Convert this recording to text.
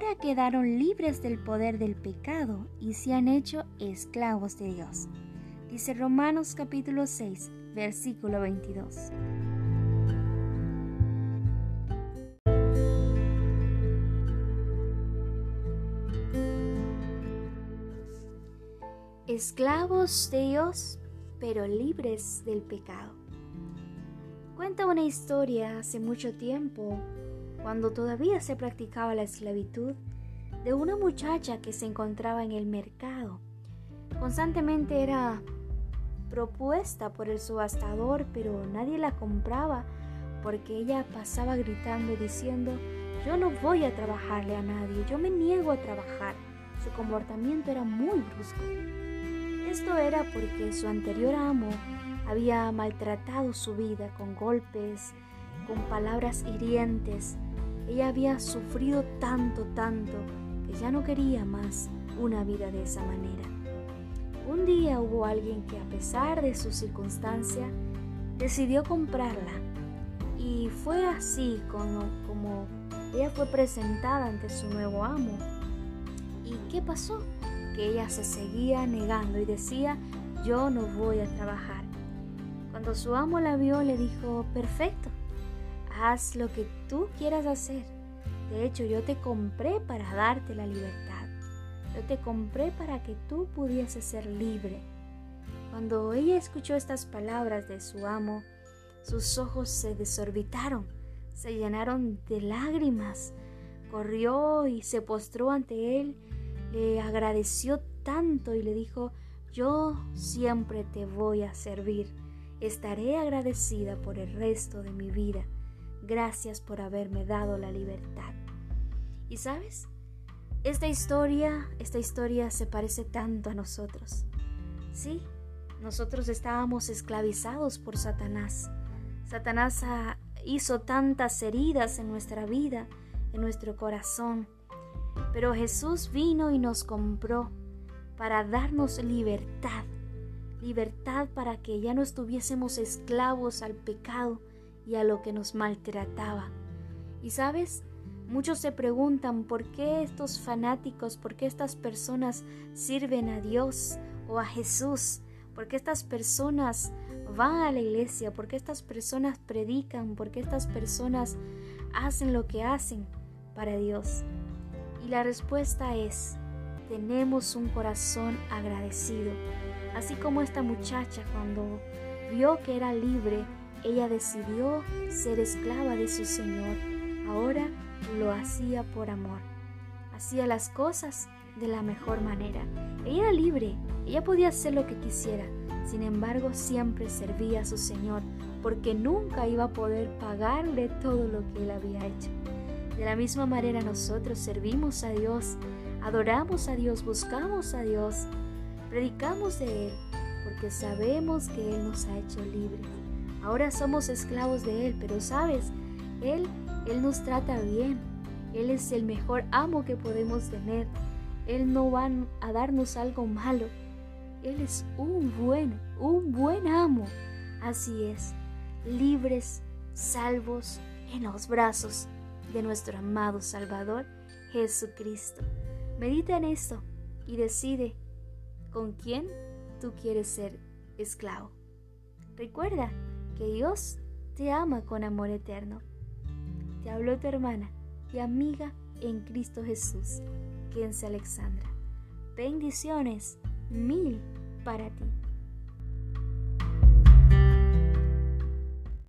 ahora quedaron libres del poder del pecado y se han hecho esclavos de Dios. Dice Romanos capítulo 6, versículo 22. Esclavos de Dios, pero libres del pecado. Cuenta una historia hace mucho tiempo, cuando todavía se practicaba la esclavitud, de una muchacha que se encontraba en el mercado. Constantemente era propuesta por el subastador, pero nadie la compraba porque ella pasaba gritando y diciendo, yo no voy a trabajarle a nadie, yo me niego a trabajar. Su comportamiento era muy brusco. Esto era porque su anterior amo había maltratado su vida con golpes, con palabras hirientes. Ella había sufrido tanto, tanto, que ya no quería más una vida de esa manera. Un día hubo alguien que a pesar de su circunstancia decidió comprarla y fue así como, como ella fue presentada ante su nuevo amo. ¿Y qué pasó? ella se seguía negando y decía, yo no voy a trabajar. Cuando su amo la vio, le dijo, perfecto, haz lo que tú quieras hacer. De hecho, yo te compré para darte la libertad. Yo te compré para que tú pudieses ser libre. Cuando ella escuchó estas palabras de su amo, sus ojos se desorbitaron, se llenaron de lágrimas. Corrió y se postró ante él le agradeció tanto y le dijo, yo siempre te voy a servir. Estaré agradecida por el resto de mi vida. Gracias por haberme dado la libertad. ¿Y sabes? Esta historia, esta historia se parece tanto a nosotros. Sí, nosotros estábamos esclavizados por Satanás. Satanás hizo tantas heridas en nuestra vida, en nuestro corazón pero Jesús vino y nos compró para darnos libertad, libertad para que ya no estuviésemos esclavos al pecado y a lo que nos maltrataba. Y sabes, muchos se preguntan por qué estos fanáticos, por qué estas personas sirven a Dios o a Jesús, por qué estas personas van a la iglesia, por qué estas personas predican, por qué estas personas hacen lo que hacen para Dios. Y la respuesta es, tenemos un corazón agradecido. Así como esta muchacha cuando vio que era libre, ella decidió ser esclava de su Señor. Ahora lo hacía por amor. Hacía las cosas de la mejor manera. Ella era libre, ella podía hacer lo que quisiera. Sin embargo, siempre servía a su Señor, porque nunca iba a poder pagarle todo lo que él había hecho. De la misma manera nosotros servimos a Dios, adoramos a Dios, buscamos a Dios, predicamos de Él, porque sabemos que Él nos ha hecho libres. Ahora somos esclavos de Él, pero sabes, Él, Él nos trata bien. Él es el mejor amo que podemos tener. Él no va a darnos algo malo. Él es un buen, un buen amo. Así es, libres, salvos en los brazos de nuestro amado Salvador Jesucristo. Medita en esto y decide con quién tú quieres ser esclavo. Recuerda que Dios te ama con amor eterno. Te habló tu hermana y amiga en Cristo Jesús, Kense Alexandra. Bendiciones mil para ti.